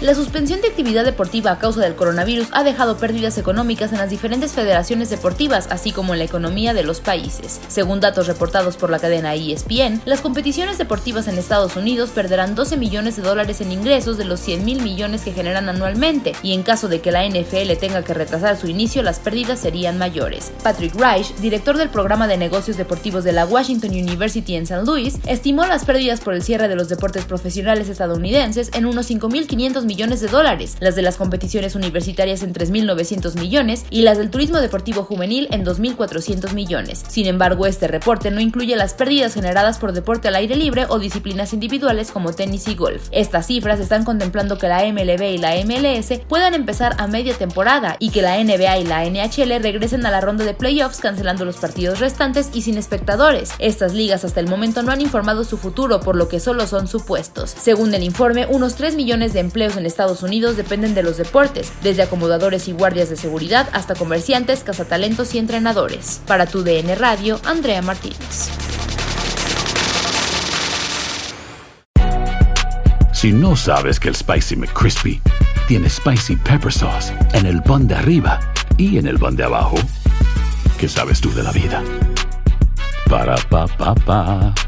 La suspensión de actividad deportiva a causa del coronavirus ha dejado pérdidas económicas en las diferentes federaciones deportivas, así como en la economía de los países. Según datos reportados por la cadena ESPN, las competiciones deportivas en Estados Unidos perderán 12 millones de dólares en ingresos de los 100 mil millones que generan anualmente, y en caso de que la NFL tenga que retrasar su inicio, las pérdidas serían mayores. Patrick Reich, director del programa de negocios deportivos de la Washington University en San Luis, estimó las pérdidas por el cierre de los deportes profesionales estadounidenses en unos 5.500 millones de dólares, las de las competiciones universitarias en 3.900 millones y las del turismo deportivo juvenil en 2.400 millones. Sin embargo, este reporte no incluye las pérdidas generadas por deporte al aire libre o disciplinas individuales como tenis y golf. Estas cifras están contemplando que la MLB y la MLS puedan empezar a media temporada y que la NBA y la NHL regresen a la ronda de playoffs cancelando los partidos restantes y sin espectadores. Estas ligas hasta el momento no han informado su futuro, por lo que solo son supuestos. Según el informe, unos 3 millones de empleos en Estados Unidos dependen de los deportes, desde acomodadores y guardias de seguridad hasta comerciantes, cazatalentos y entrenadores. Para tu DN Radio, Andrea Martínez. Si no sabes que el Spicy McCrispy tiene Spicy Pepper Sauce en el pan de arriba y en el pan de abajo, ¿qué sabes tú de la vida? Para pa pa pa.